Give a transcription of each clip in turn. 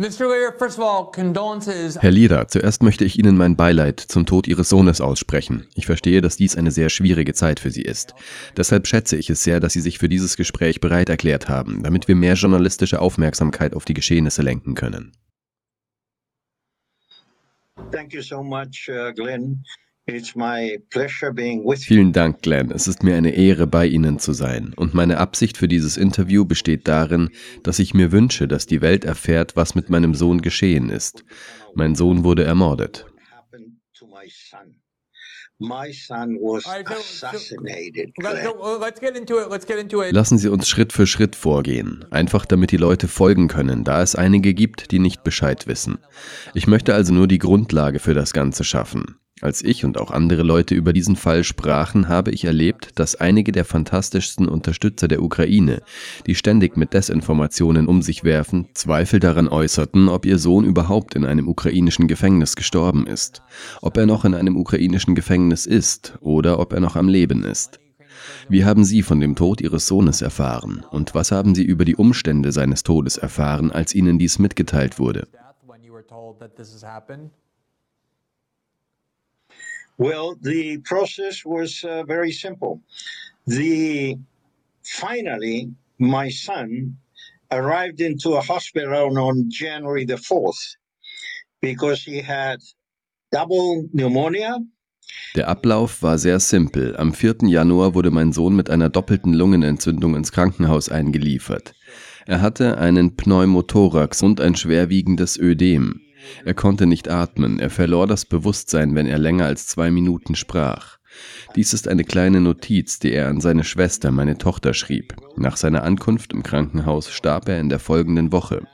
Herr Lira, zuerst möchte ich Ihnen mein Beileid zum Tod Ihres Sohnes aussprechen. Ich verstehe, dass dies eine sehr schwierige Zeit für Sie ist. Deshalb schätze ich es sehr, dass Sie sich für dieses Gespräch bereit erklärt haben, damit wir mehr journalistische Aufmerksamkeit auf die Geschehnisse lenken können. Thank you so much, uh, Glenn. Vielen Dank, Glenn. Es ist mir eine Ehre, bei Ihnen zu sein. Und meine Absicht für dieses Interview besteht darin, dass ich mir wünsche, dass die Welt erfährt, was mit meinem Sohn geschehen ist. Mein Sohn wurde ermordet. Lassen Sie uns Schritt für Schritt vorgehen, einfach damit die Leute folgen können, da es einige gibt, die nicht Bescheid wissen. Ich möchte also nur die Grundlage für das Ganze schaffen. Als ich und auch andere Leute über diesen Fall sprachen, habe ich erlebt, dass einige der fantastischsten Unterstützer der Ukraine, die ständig mit Desinformationen um sich werfen, Zweifel daran äußerten, ob ihr Sohn überhaupt in einem ukrainischen Gefängnis gestorben ist, ob er noch in einem ukrainischen Gefängnis ist oder ob er noch am Leben ist. Wie haben Sie von dem Tod Ihres Sohnes erfahren und was haben Sie über die Umstände seines Todes erfahren, als Ihnen dies mitgeteilt wurde? Well, the process was uh, very simple. The finally, my son arrived into a hospital on January the 4th because he had double pneumonia. Der Ablauf war sehr simpel. Am 4. Januar wurde mein Sohn mit einer doppelten Lungenentzündung ins Krankenhaus eingeliefert. Er hatte einen Pneumothorax und ein schwerwiegendes Ödem. Er konnte nicht atmen, er verlor das Bewusstsein, wenn er länger als zwei Minuten sprach. Dies ist eine kleine Notiz, die er an seine Schwester, meine Tochter, schrieb. Nach seiner Ankunft im Krankenhaus starb er in der folgenden Woche.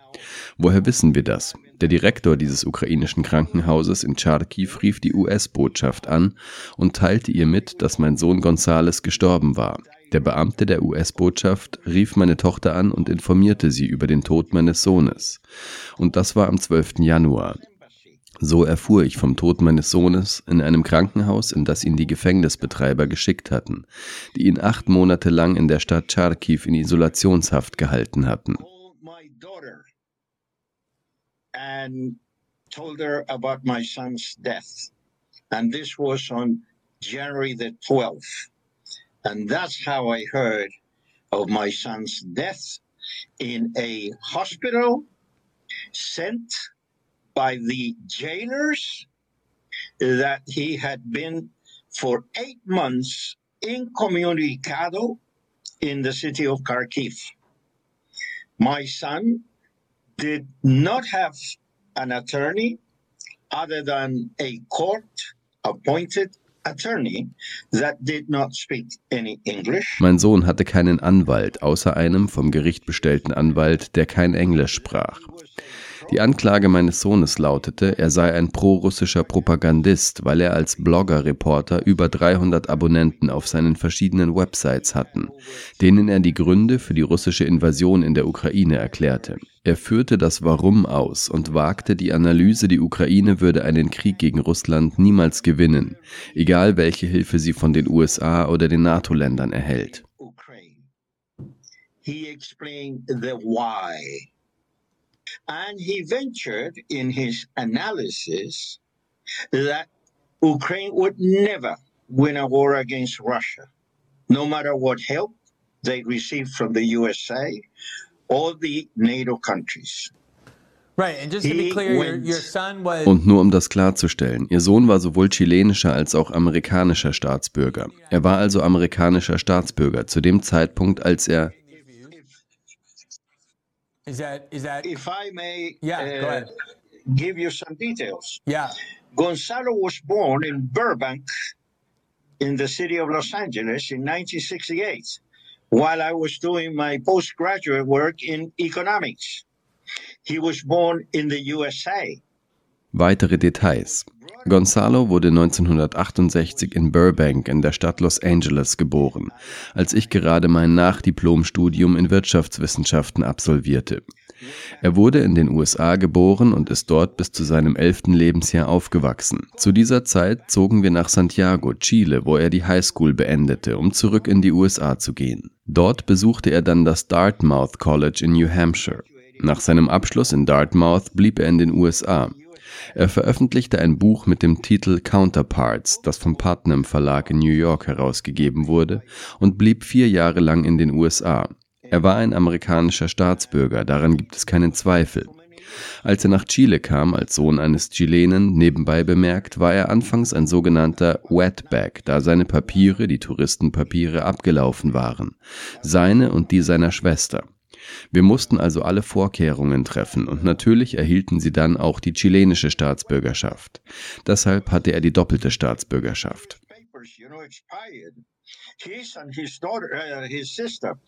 Woher wissen wir das? Der Direktor dieses ukrainischen Krankenhauses in Charkiw rief die US-Botschaft an und teilte ihr mit, dass mein Sohn Gonzales gestorben war. Der Beamte der US-Botschaft rief meine Tochter an und informierte sie über den Tod meines Sohnes. Und das war am 12. Januar. So erfuhr ich vom Tod meines Sohnes in einem Krankenhaus, in das ihn die Gefängnisbetreiber geschickt hatten, die ihn acht Monate lang in der Stadt Charkiw in Isolationshaft gehalten hatten. And told her about my son's death. And this was on January the 12th. And that's how I heard of my son's death in a hospital sent by the jailers that he had been for eight months incommunicado in the city of Kharkiv. My son did not have an attorney other than a court appointed Mein Sohn hatte keinen Anwalt, außer einem vom Gericht bestellten Anwalt, der kein Englisch sprach. Die Anklage meines Sohnes lautete, er sei ein prorussischer Propagandist, weil er als Blogger-Reporter über 300 Abonnenten auf seinen verschiedenen Websites hatten, denen er die Gründe für die russische Invasion in der Ukraine erklärte. Er führte das Warum aus und wagte die Analyse, die Ukraine würde einen Krieg gegen Russland niemals gewinnen, egal welche Hilfe sie von den USA oder den NATO-Ländern erhält. He explained the why. And he ventured in his analysis that Ukraine would never win a war against Russia, no matter what help they received from the USA or the NATO countries. Und nur um das klarzustellen, ihr Sohn war sowohl chilenischer als auch amerikanischer Staatsbürger. Er war also amerikanischer Staatsbürger zu dem Zeitpunkt, als er Is that is that? If I may, yeah, uh, go ahead. Give you some details. Yeah. Gonzalo was born in Burbank, in the city of Los Angeles, in 1968, while I was doing my postgraduate work in economics. He was born in the USA. Weitere Details. Gonzalo wurde 1968 in Burbank in der Stadt Los Angeles geboren, als ich gerade mein Nachdiplomstudium in Wirtschaftswissenschaften absolvierte. Er wurde in den USA geboren und ist dort bis zu seinem elften Lebensjahr aufgewachsen. Zu dieser Zeit zogen wir nach Santiago, Chile, wo er die Highschool beendete, um zurück in die USA zu gehen. Dort besuchte er dann das Dartmouth College in New Hampshire. Nach seinem Abschluss in Dartmouth blieb er in den USA. Er veröffentlichte ein Buch mit dem Titel Counterparts, das vom Putnam Verlag in New York herausgegeben wurde, und blieb vier Jahre lang in den USA. Er war ein amerikanischer Staatsbürger, daran gibt es keinen Zweifel. Als er nach Chile kam, als Sohn eines Chilenen, nebenbei bemerkt, war er anfangs ein sogenannter Wetback, da seine Papiere, die Touristenpapiere, abgelaufen waren. Seine und die seiner Schwester. Wir mussten also alle Vorkehrungen treffen und natürlich erhielten sie dann auch die chilenische Staatsbürgerschaft. Deshalb hatte er die doppelte Staatsbürgerschaft. his and his daughter, uh, his sister.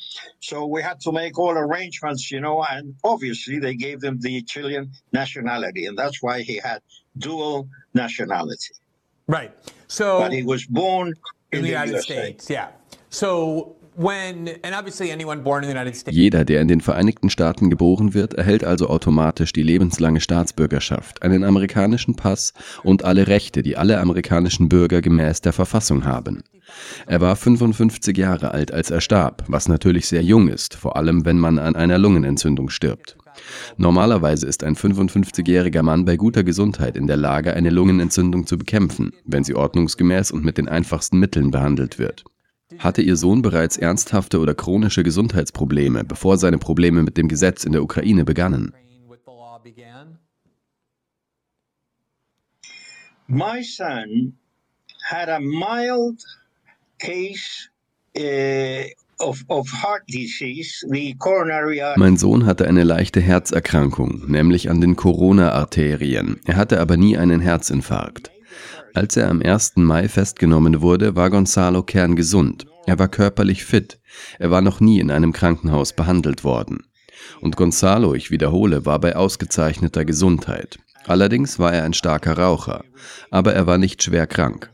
So we had to make all arrangements, you know, and obviously they gave him the Chilean nationality, and that's why he had dual nationality. Right. So, but he was born in, in the, the United USA. States. Yeah. So Jeder, der in den Vereinigten Staaten geboren wird, erhält also automatisch die lebenslange Staatsbürgerschaft, einen amerikanischen Pass und alle Rechte, die alle amerikanischen Bürger gemäß der Verfassung haben. Er war 55 Jahre alt, als er starb, was natürlich sehr jung ist, vor allem wenn man an einer Lungenentzündung stirbt. Normalerweise ist ein 55-jähriger Mann bei guter Gesundheit in der Lage, eine Lungenentzündung zu bekämpfen, wenn sie ordnungsgemäß und mit den einfachsten Mitteln behandelt wird. Hatte Ihr Sohn bereits ernsthafte oder chronische Gesundheitsprobleme, bevor seine Probleme mit dem Gesetz in der Ukraine begannen? My son had a mild case uh, Mein Sohn hatte eine leichte Herzerkrankung, nämlich an den Corona-Arterien. Er hatte aber nie einen Herzinfarkt. Als er am 1. Mai festgenommen wurde, war Gonzalo kerngesund. Er war körperlich fit. Er war noch nie in einem Krankenhaus behandelt worden. Und Gonzalo, ich wiederhole, war bei ausgezeichneter Gesundheit. Allerdings war er ein starker Raucher, aber er war nicht schwer krank.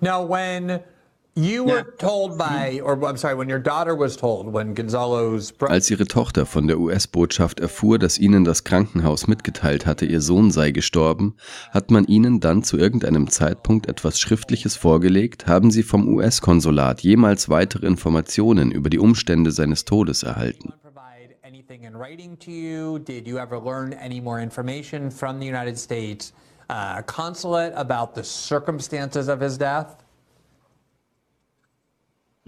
Now, when als ihre Tochter von der US-Botschaft erfuhr, dass ihnen das Krankenhaus mitgeteilt hatte, ihr Sohn sei gestorben, hat man ihnen dann zu irgendeinem Zeitpunkt etwas Schriftliches vorgelegt? Haben sie vom US-Konsulat jemals weitere Informationen über die Umstände seines Todes erhalten? in writing to you? Did you ever learn any more information from the United States uh, consulate about the circumstances of his death?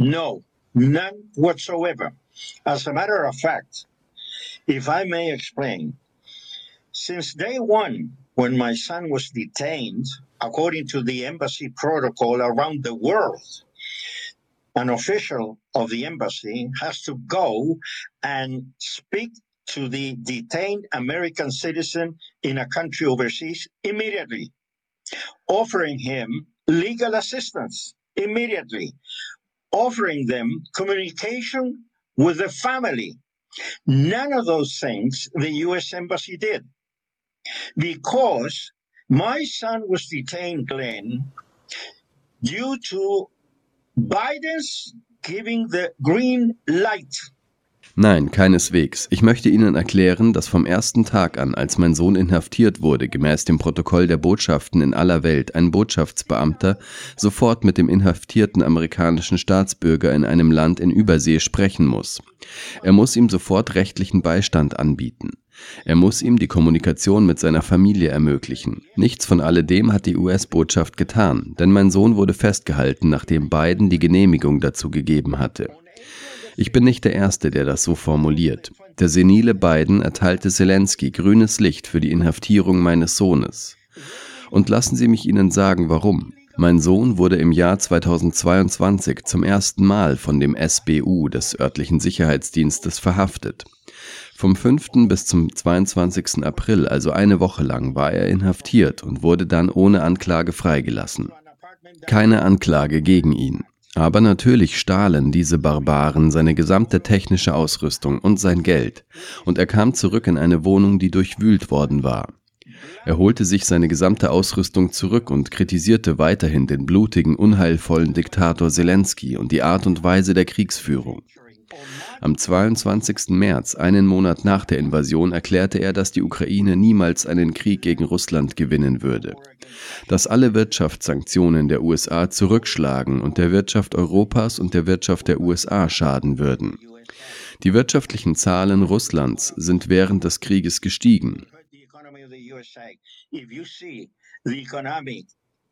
No, none whatsoever. As a matter of fact, if I may explain, since day one, when my son was detained, according to the embassy protocol around the world, an official of the embassy has to go and speak to the detained American citizen in a country overseas immediately, offering him legal assistance immediately, offering them communication with the family. None of those things the U.S. Embassy did because my son was detained, Glenn, due to Biden's giving the green light Nein, keineswegs. Ich möchte Ihnen erklären, dass vom ersten Tag an, als mein Sohn inhaftiert wurde, gemäß dem Protokoll der Botschaften in aller Welt, ein Botschaftsbeamter sofort mit dem inhaftierten amerikanischen Staatsbürger in einem Land in Übersee sprechen muss. Er muss ihm sofort rechtlichen Beistand anbieten. Er muss ihm die Kommunikation mit seiner Familie ermöglichen. Nichts von alledem hat die US-Botschaft getan, denn mein Sohn wurde festgehalten, nachdem Biden die Genehmigung dazu gegeben hatte. Ich bin nicht der Erste, der das so formuliert. Der senile Biden erteilte Zelensky grünes Licht für die Inhaftierung meines Sohnes. Und lassen Sie mich Ihnen sagen, warum. Mein Sohn wurde im Jahr 2022 zum ersten Mal von dem SBU des örtlichen Sicherheitsdienstes verhaftet. Vom 5. bis zum 22. April, also eine Woche lang, war er inhaftiert und wurde dann ohne Anklage freigelassen. Keine Anklage gegen ihn. Aber natürlich stahlen diese Barbaren seine gesamte technische Ausrüstung und sein Geld, und er kam zurück in eine Wohnung, die durchwühlt worden war. Er holte sich seine gesamte Ausrüstung zurück und kritisierte weiterhin den blutigen, unheilvollen Diktator Zelensky und die Art und Weise der Kriegsführung. Am 22. März, einen Monat nach der Invasion, erklärte er, dass die Ukraine niemals einen Krieg gegen Russland gewinnen würde, dass alle Wirtschaftssanktionen der USA zurückschlagen und der Wirtschaft Europas und der Wirtschaft der USA schaden würden. Die wirtschaftlichen Zahlen Russlands sind während des Krieges gestiegen.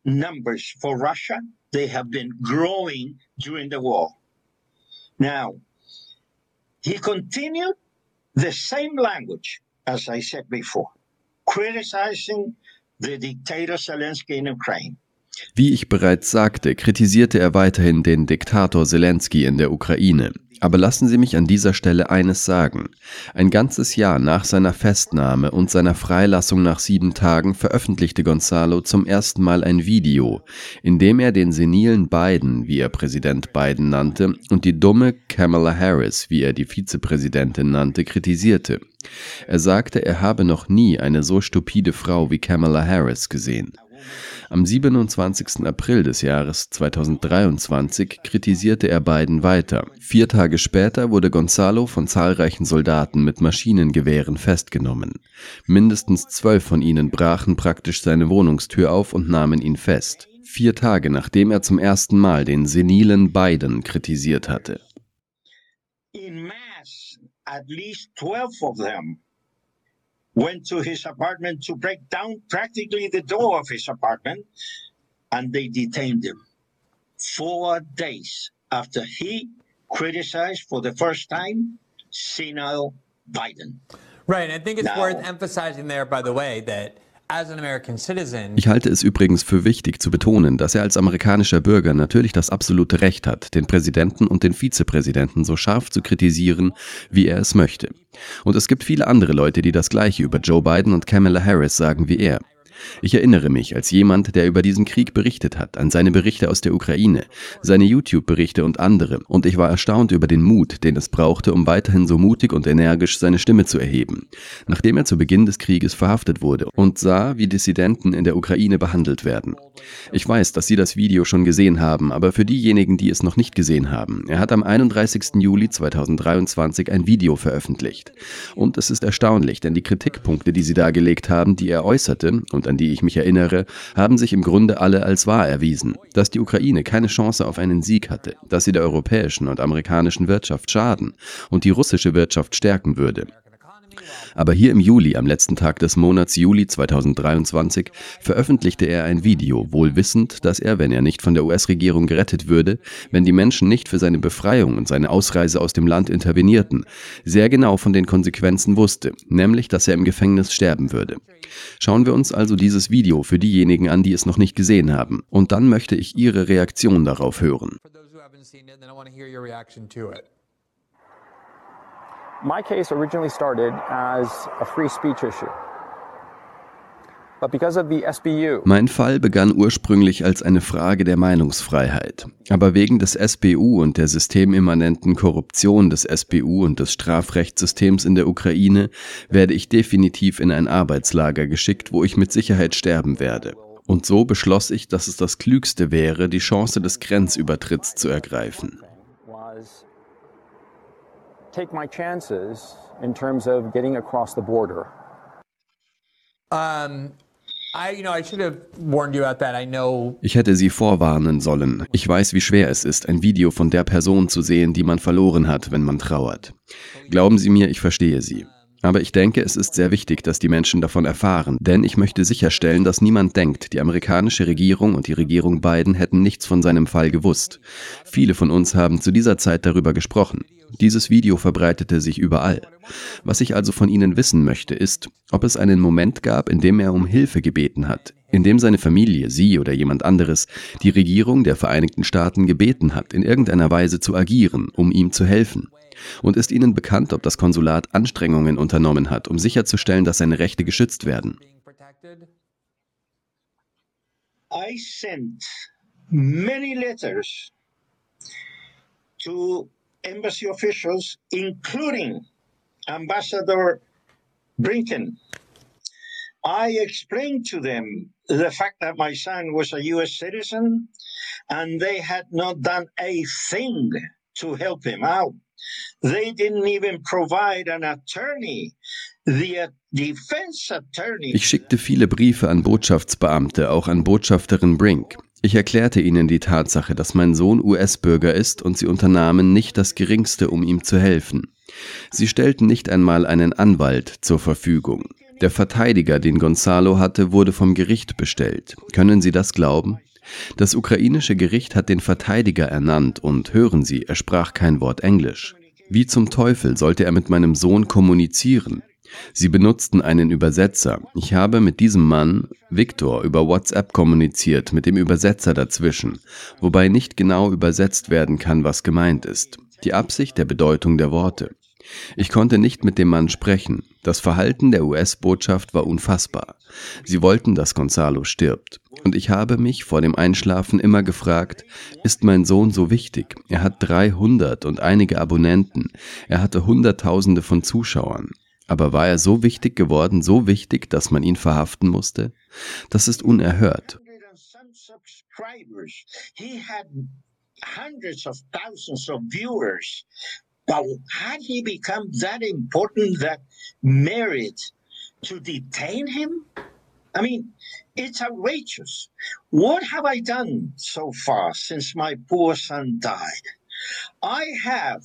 numbers for Russia, they have been growing during the war. Now, he continued the same language as I said before, criticizing the dictator Zelensky in Ukraine. Wie ich bereits sagte, kritisierte er weiterhin den Diktator Zelensky in der Ukraine. Aber lassen Sie mich an dieser Stelle eines sagen. Ein ganzes Jahr nach seiner Festnahme und seiner Freilassung nach sieben Tagen veröffentlichte Gonzalo zum ersten Mal ein Video, in dem er den senilen Biden, wie er Präsident Biden nannte, und die dumme Kamala Harris, wie er die Vizepräsidentin nannte, kritisierte. Er sagte, er habe noch nie eine so stupide Frau wie Kamala Harris gesehen. Am 27. April des Jahres 2023 kritisierte er Biden weiter. Vier Tage später wurde Gonzalo von zahlreichen Soldaten mit Maschinengewehren festgenommen. Mindestens zwölf von ihnen brachen praktisch seine Wohnungstür auf und nahmen ihn fest. Vier Tage nachdem er zum ersten Mal den senilen Biden kritisiert hatte. In mass, at least 12 of them went to his apartment to break down practically the door of his apartment, and they detained him four days after he criticized for the first time senile Biden. Right. I think it's now, worth emphasizing there, by the way, that Ich halte es übrigens für wichtig zu betonen, dass er als amerikanischer Bürger natürlich das absolute Recht hat, den Präsidenten und den Vizepräsidenten so scharf zu kritisieren, wie er es möchte. Und es gibt viele andere Leute, die das gleiche über Joe Biden und Kamala Harris sagen wie er. Ich erinnere mich als jemand, der über diesen Krieg berichtet hat, an seine Berichte aus der Ukraine, seine YouTube-Berichte und andere, und ich war erstaunt über den Mut, den es brauchte, um weiterhin so mutig und energisch seine Stimme zu erheben, nachdem er zu Beginn des Krieges verhaftet wurde und sah, wie Dissidenten in der Ukraine behandelt werden. Ich weiß, dass Sie das Video schon gesehen haben, aber für diejenigen, die es noch nicht gesehen haben, er hat am 31. Juli 2023 ein Video veröffentlicht. Und es ist erstaunlich, denn die Kritikpunkte, die Sie dargelegt haben, die er äußerte und an die ich mich erinnere, haben sich im Grunde alle als wahr erwiesen. Dass die Ukraine keine Chance auf einen Sieg hatte, dass sie der europäischen und amerikanischen Wirtschaft schaden und die russische Wirtschaft stärken würde. Aber hier im Juli, am letzten Tag des Monats Juli 2023, veröffentlichte er ein Video, wohl wissend, dass er, wenn er nicht von der US-Regierung gerettet würde, wenn die Menschen nicht für seine Befreiung und seine Ausreise aus dem Land intervenierten, sehr genau von den Konsequenzen wusste, nämlich, dass er im Gefängnis sterben würde. Schauen wir uns also dieses Video für diejenigen an, die es noch nicht gesehen haben, und dann möchte ich Ihre Reaktion darauf hören. My case originally started as a free speech issue. Mein Fall begann ursprünglich als eine Frage der Meinungsfreiheit. Aber wegen des SBU und der systemimmanenten Korruption des SBU und des Strafrechtssystems in der Ukraine werde ich definitiv in ein Arbeitslager geschickt, wo ich mit Sicherheit sterben werde. Und so beschloss ich, dass es das Klügste wäre, die Chance des Grenzübertritts zu ergreifen take my chances in terms of getting across the border? Um, ich hätte Sie vorwarnen sollen. Ich weiß, wie schwer es ist, ein Video von der Person zu sehen, die man verloren hat, wenn man trauert. Glauben Sie mir, ich verstehe Sie. Aber ich denke, es ist sehr wichtig, dass die Menschen davon erfahren, denn ich möchte sicherstellen, dass niemand denkt, die amerikanische Regierung und die Regierung Biden hätten nichts von seinem Fall gewusst. Viele von uns haben zu dieser Zeit darüber gesprochen. Dieses Video verbreitete sich überall. Was ich also von Ihnen wissen möchte, ist, ob es einen Moment gab, in dem er um Hilfe gebeten hat, in dem seine Familie, Sie oder jemand anderes, die Regierung der Vereinigten Staaten gebeten hat, in irgendeiner Weise zu agieren, um ihm zu helfen. Und ist Ihnen bekannt, ob das Konsulat Anstrengungen unternommen hat, um sicherzustellen, dass seine Rechte geschützt werden? I sent many letters to embassy officials, including Ambassador Brinken. I explained to them the fact that my son was a US citizen and they had not done a thing to help him out. They didn't even provide an attorney. The uh, defense attorney. Ich schickte viele Briefe an Botschaftsbeamte, auch an Botschafterin Brink. Ich erklärte ihnen die Tatsache, dass mein Sohn US-Bürger ist und sie unternahmen nicht das Geringste, um ihm zu helfen. Sie stellten nicht einmal einen Anwalt zur Verfügung. Der Verteidiger, den Gonzalo hatte, wurde vom Gericht bestellt. Können Sie das glauben? Das ukrainische Gericht hat den Verteidiger ernannt und hören Sie, er sprach kein Wort Englisch. Wie zum Teufel sollte er mit meinem Sohn kommunizieren? Sie benutzten einen Übersetzer. Ich habe mit diesem Mann, Victor, über WhatsApp kommuniziert, mit dem Übersetzer dazwischen, wobei nicht genau übersetzt werden kann, was gemeint ist. Die Absicht der Bedeutung der Worte. Ich konnte nicht mit dem Mann sprechen. Das Verhalten der US-Botschaft war unfassbar. Sie wollten, dass Gonzalo stirbt. Und ich habe mich vor dem Einschlafen immer gefragt, ist mein Sohn so wichtig? Er hat 300 und einige Abonnenten. Er hatte Hunderttausende von Zuschauern. Aber war er so wichtig geworden, so wichtig, dass man ihn verhaften musste? Das ist unerhört. Hundreds of thousands of viewers. But had he become that important that merit to detain him? I mean, it's outrageous. What have I done so far since my poor son died? I have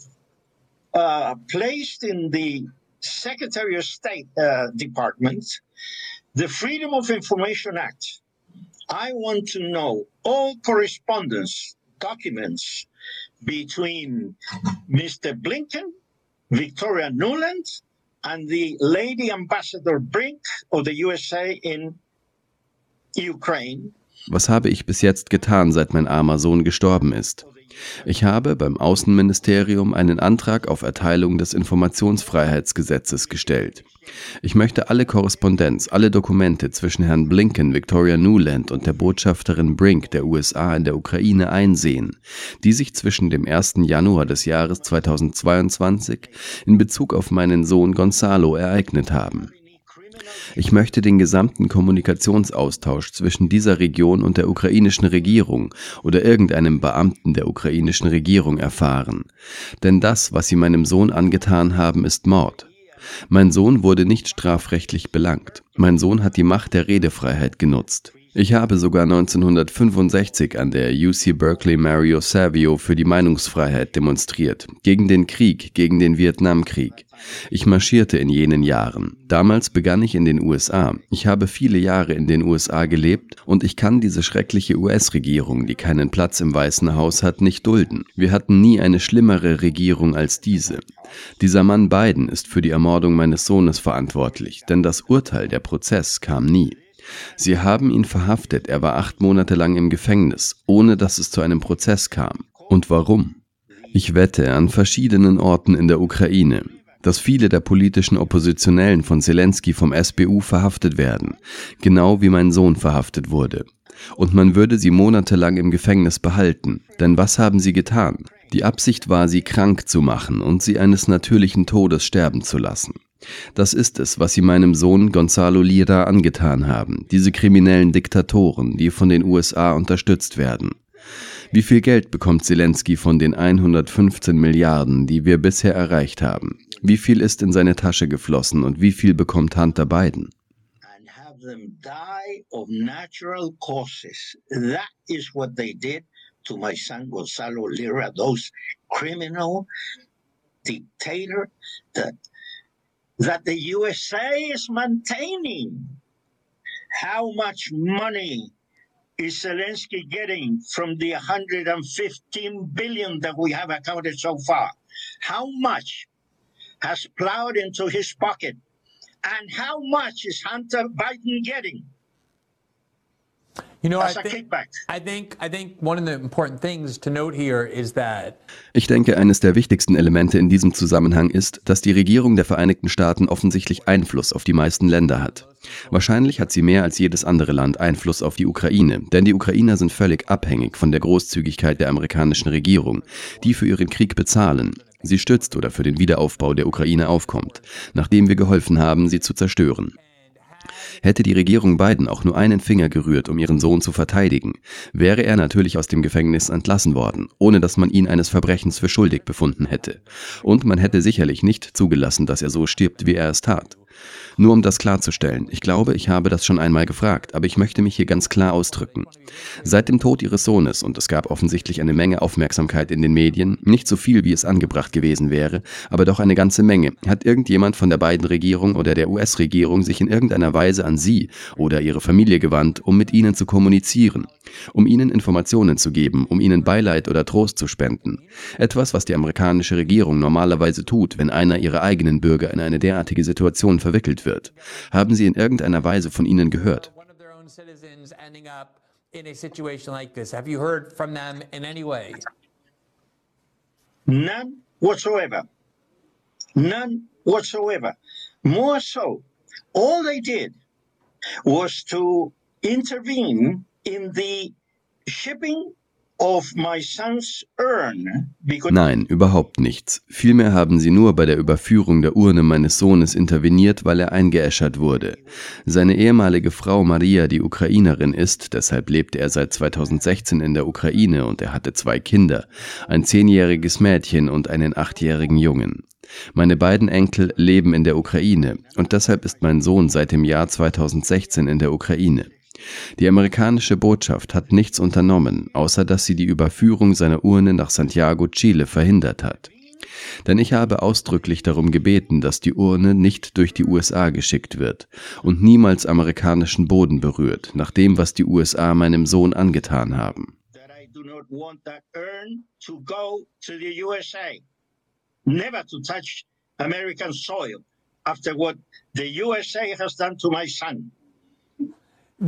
uh, placed in the Secretary of State uh, Department the Freedom of Information Act. I want to know all correspondence, documents between Mr. Blinken, Victoria Nuland, and the Lady Ambassador Brink of the USA in Ukraine. Was habe ich bis jetzt getan, seit mein armer Sohn gestorben ist? Ich habe beim Außenministerium einen Antrag auf Erteilung des Informationsfreiheitsgesetzes gestellt. Ich möchte alle Korrespondenz, alle Dokumente zwischen Herrn Blinken, Victoria Nuland und der Botschafterin Brink der USA in der Ukraine einsehen, die sich zwischen dem 1. Januar des Jahres 2022 in Bezug auf meinen Sohn Gonzalo ereignet haben. Ich möchte den gesamten Kommunikationsaustausch zwischen dieser Region und der ukrainischen Regierung oder irgendeinem Beamten der ukrainischen Regierung erfahren. Denn das, was sie meinem Sohn angetan haben, ist Mord. Mein Sohn wurde nicht strafrechtlich belangt. Mein Sohn hat die Macht der Redefreiheit genutzt. Ich habe sogar 1965 an der UC Berkeley Mario Savio für die Meinungsfreiheit demonstriert, gegen den Krieg, gegen den Vietnamkrieg. Ich marschierte in jenen Jahren. Damals begann ich in den USA. Ich habe viele Jahre in den USA gelebt und ich kann diese schreckliche US-Regierung, die keinen Platz im Weißen Haus hat, nicht dulden. Wir hatten nie eine schlimmere Regierung als diese. Dieser Mann Biden ist für die Ermordung meines Sohnes verantwortlich, denn das Urteil, der Prozess kam nie. Sie haben ihn verhaftet, er war acht Monate lang im Gefängnis, ohne dass es zu einem Prozess kam. Und warum? Ich wette an verschiedenen Orten in der Ukraine, dass viele der politischen Oppositionellen von Zelensky vom SBU verhaftet werden, genau wie mein Sohn verhaftet wurde. Und man würde sie monatelang im Gefängnis behalten. Denn was haben sie getan? Die Absicht war, sie krank zu machen und sie eines natürlichen Todes sterben zu lassen. Das ist es, was sie meinem Sohn Gonzalo Lira angetan haben, diese kriminellen Diktatoren, die von den USA unterstützt werden. Wie viel Geld bekommt Zelensky von den 115 Milliarden, die wir bisher erreicht haben? Wie viel ist in seine Tasche geflossen und wie viel bekommt Hunter Biden? to my son Gonzalo Lira, those criminal dictator that that the USA is maintaining. How much money is Zelensky getting from the 115 billion that we have accounted so far? How much has plowed into his pocket? And how much is Hunter Biden getting? Ich denke, eines der wichtigsten Elemente in diesem Zusammenhang ist, dass die Regierung der Vereinigten Staaten offensichtlich Einfluss auf die meisten Länder hat. Wahrscheinlich hat sie mehr als jedes andere Land Einfluss auf die Ukraine, denn die Ukrainer sind völlig abhängig von der Großzügigkeit der amerikanischen Regierung, die für ihren Krieg bezahlen. Sie stützt oder für den Wiederaufbau der Ukraine aufkommt, nachdem wir geholfen haben, sie zu zerstören. Hätte die Regierung Biden auch nur einen Finger gerührt, um ihren Sohn zu verteidigen, wäre er natürlich aus dem Gefängnis entlassen worden, ohne dass man ihn eines Verbrechens für schuldig befunden hätte. Und man hätte sicherlich nicht zugelassen, dass er so stirbt, wie er es tat. Nur um das klarzustellen, ich glaube, ich habe das schon einmal gefragt, aber ich möchte mich hier ganz klar ausdrücken. Seit dem Tod ihres Sohnes, und es gab offensichtlich eine Menge Aufmerksamkeit in den Medien, nicht so viel, wie es angebracht gewesen wäre, aber doch eine ganze Menge, hat irgendjemand von der beiden Regierung oder der US-Regierung sich in irgendeiner Weise an sie oder ihre Familie gewandt, um mit ihnen zu kommunizieren, um ihnen Informationen zu geben, um ihnen Beileid oder Trost zu spenden. Etwas, was die amerikanische Regierung normalerweise tut, wenn einer ihrer eigenen Bürger in eine derartige Situation verwickelt wird. Haben Sie in irgendeiner Weise von ihnen gehört? None whatsoever. None whatsoever. More so, all they did was to intervene in the shipping Nein, überhaupt nichts. Vielmehr haben sie nur bei der Überführung der Urne meines Sohnes interveniert, weil er eingeäschert wurde. Seine ehemalige Frau Maria, die Ukrainerin ist, deshalb lebte er seit 2016 in der Ukraine und er hatte zwei Kinder, ein zehnjähriges Mädchen und einen achtjährigen Jungen. Meine beiden Enkel leben in der Ukraine und deshalb ist mein Sohn seit dem Jahr 2016 in der Ukraine. Die amerikanische Botschaft hat nichts unternommen, außer dass sie die Überführung seiner Urne nach Santiago, Chile verhindert hat. Denn ich habe ausdrücklich darum gebeten, dass die Urne nicht durch die USA geschickt wird und niemals amerikanischen Boden berührt, nach dem, was die USA meinem Sohn angetan haben. American soil after what the USA has done to my son. Uh,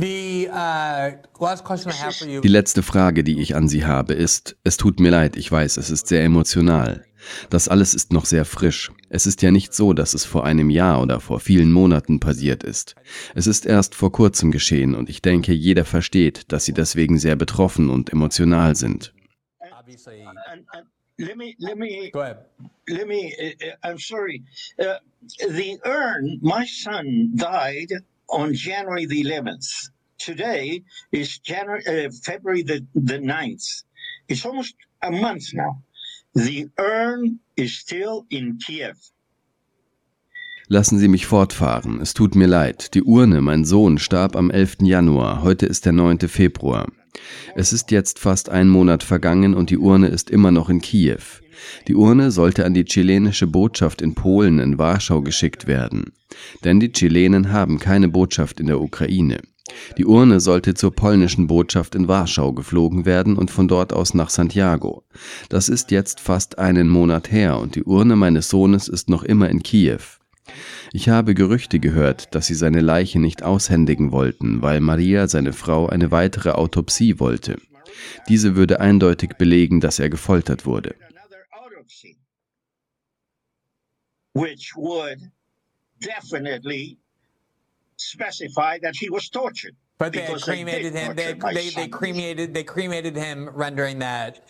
die letzte Frage, die ich an Sie habe, ist, es tut mir leid, ich weiß, es ist sehr emotional. Das alles ist noch sehr frisch. Es ist ja nicht so, dass es vor einem Jahr oder vor vielen Monaten passiert ist. Es ist erst vor kurzem geschehen und ich denke, jeder versteht, dass Sie deswegen sehr betroffen und emotional sind. Let me, let me, Go ahead. Let me, uh, uh, I'm sorry. Uh, the urn, my son died on January the 11th. Today is January, uh, February the, the 9th. It's almost a month now. The urn is still in Kiev. Lassen Sie mich fortfahren. Es tut mir leid. Die Urne, mein Sohn, starb am 11. Januar. Heute ist der 9. Februar. Es ist jetzt fast ein Monat vergangen und die Urne ist immer noch in Kiew. Die Urne sollte an die chilenische Botschaft in Polen in Warschau geschickt werden. Denn die Chilenen haben keine Botschaft in der Ukraine. Die Urne sollte zur polnischen Botschaft in Warschau geflogen werden und von dort aus nach Santiago. Das ist jetzt fast einen Monat her und die Urne meines Sohnes ist noch immer in Kiew. Ich habe Gerüchte gehört, dass sie seine Leiche nicht aushändigen wollten, weil Maria, seine Frau, eine weitere Autopsie wollte. Diese würde eindeutig belegen, dass er gefoltert wurde. But they cremated him. They, they, they cremated. They cremated him, rendering that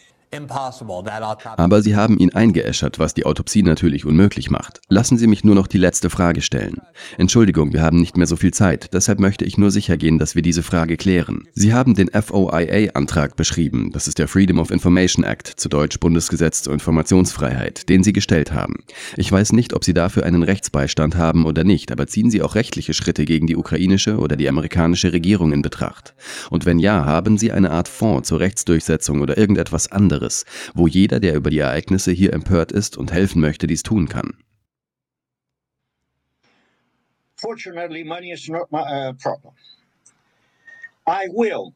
Aber sie haben ihn eingeäschert, was die Autopsie natürlich unmöglich macht. Lassen Sie mich nur noch die letzte Frage stellen. Entschuldigung, wir haben nicht mehr so viel Zeit, deshalb möchte ich nur sicher gehen, dass wir diese Frage klären. Sie haben den FOIA-Antrag beschrieben, das ist der Freedom of Information Act, zu Deutsch Bundesgesetz zur Informationsfreiheit, den Sie gestellt haben. Ich weiß nicht, ob Sie dafür einen Rechtsbeistand haben oder nicht, aber ziehen Sie auch rechtliche Schritte gegen die ukrainische oder die amerikanische Regierung in Betracht? Und wenn ja, haben Sie eine Art Fonds zur Rechtsdurchsetzung oder irgendetwas anderes? Anderes, wo jeder, der über die Ereignisse hier empört ist und helfen möchte, dies tun kann. Fortunately, money is not my uh, problem. I will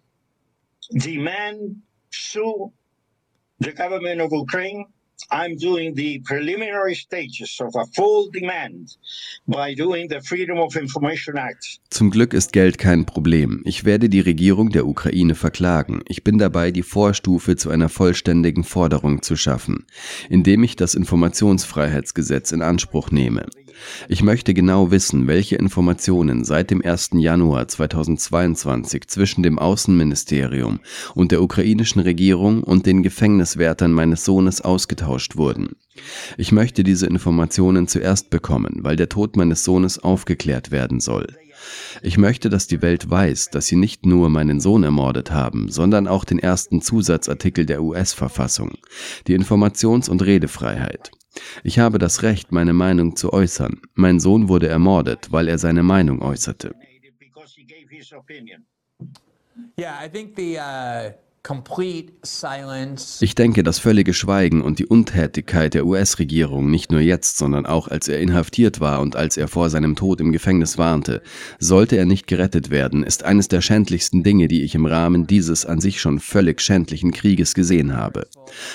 demand sue the government of Ukraine I'm doing the preliminary stages of a full demand by doing the Freedom of Information Act. Zum Glück ist Geld kein Problem. Ich werde die Regierung der Ukraine verklagen. Ich bin dabei, die Vorstufe zu einer vollständigen Forderung zu schaffen, indem ich das Informationsfreiheitsgesetz in Anspruch nehme. Ich möchte genau wissen, welche Informationen seit dem 1. Januar 2022 zwischen dem Außenministerium und der ukrainischen Regierung und den Gefängniswärtern meines Sohnes ausgetauscht wurden. Ich möchte diese Informationen zuerst bekommen, weil der Tod meines Sohnes aufgeklärt werden soll. Ich möchte, dass die Welt weiß, dass sie nicht nur meinen Sohn ermordet haben, sondern auch den ersten Zusatzartikel der US-Verfassung, die Informations- und Redefreiheit. Ich habe das Recht, meine Meinung zu äußern. Mein Sohn wurde ermordet, weil er seine Meinung äußerte. Yeah, I think the uh ich denke, das völlige Schweigen und die Untätigkeit der US-Regierung, nicht nur jetzt, sondern auch als er inhaftiert war und als er vor seinem Tod im Gefängnis warnte, sollte er nicht gerettet werden, ist eines der schändlichsten Dinge, die ich im Rahmen dieses an sich schon völlig schändlichen Krieges gesehen habe.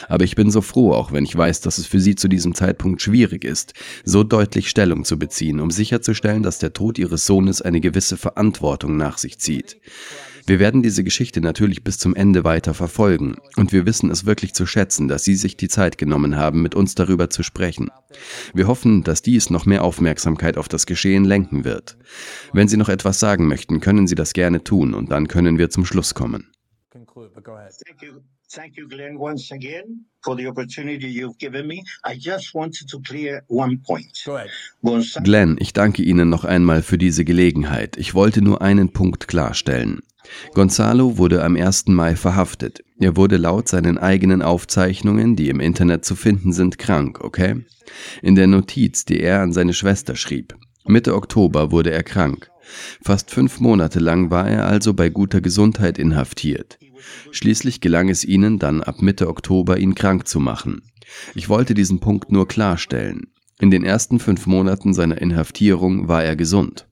Aber ich bin so froh, auch wenn ich weiß, dass es für Sie zu diesem Zeitpunkt schwierig ist, so deutlich Stellung zu beziehen, um sicherzustellen, dass der Tod Ihres Sohnes eine gewisse Verantwortung nach sich zieht. Wir werden diese Geschichte natürlich bis zum Ende weiter verfolgen und wir wissen es wirklich zu schätzen, dass Sie sich die Zeit genommen haben, mit uns darüber zu sprechen. Wir hoffen, dass dies noch mehr Aufmerksamkeit auf das Geschehen lenken wird. Wenn Sie noch etwas sagen möchten, können Sie das gerne tun und dann können wir zum Schluss kommen. Thank you, Glenn, once again for the opportunity you've given me. I just wanted to clear one point. Glenn, ich danke Ihnen noch einmal für diese Gelegenheit. Ich wollte nur einen Punkt klarstellen. Gonzalo wurde am 1. Mai verhaftet. Er wurde laut seinen eigenen Aufzeichnungen, die im Internet zu finden sind, krank, okay? In der Notiz, die er an seine Schwester schrieb. Mitte Oktober wurde er krank. Fast fünf Monate lang war er also bei guter Gesundheit inhaftiert. Schließlich gelang es ihnen dann ab Mitte Oktober, ihn krank zu machen. Ich wollte diesen Punkt nur klarstellen. In den ersten fünf Monaten seiner Inhaftierung war er gesund.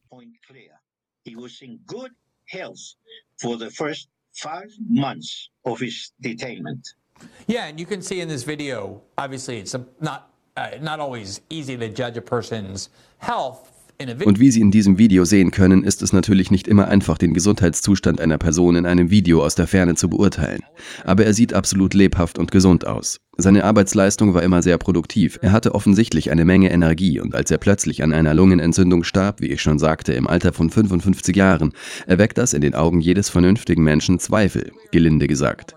Yeah, and you can see in this video, obviously it's not uh, not always easy to judge a person's health und wie Sie in diesem Video sehen können, ist es natürlich nicht immer einfach, den Gesundheitszustand einer Person in einem Video aus der Ferne zu beurteilen. Aber er sieht absolut lebhaft und gesund aus. Seine Arbeitsleistung war immer sehr produktiv. Er hatte offensichtlich eine Menge Energie und als er plötzlich an einer Lungenentzündung starb, wie ich schon sagte, im Alter von 55 Jahren, erweckt das in den Augen jedes vernünftigen Menschen Zweifel, gelinde gesagt.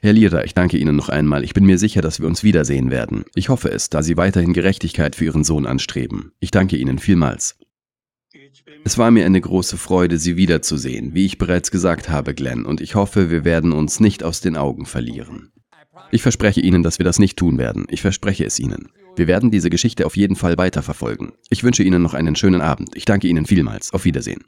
Herr Lira, ich danke Ihnen noch einmal. Ich bin mir sicher, dass wir uns wiedersehen werden. Ich hoffe es, da Sie weiterhin Gerechtigkeit für Ihren Sohn anstreben. Ich danke Ihnen vielmals. Es war mir eine große Freude, Sie wiederzusehen, wie ich bereits gesagt habe, Glenn, und ich hoffe, wir werden uns nicht aus den Augen verlieren. Ich verspreche Ihnen, dass wir das nicht tun werden. Ich verspreche es Ihnen. Wir werden diese Geschichte auf jeden Fall weiterverfolgen. Ich wünsche Ihnen noch einen schönen Abend. Ich danke Ihnen vielmals. Auf Wiedersehen.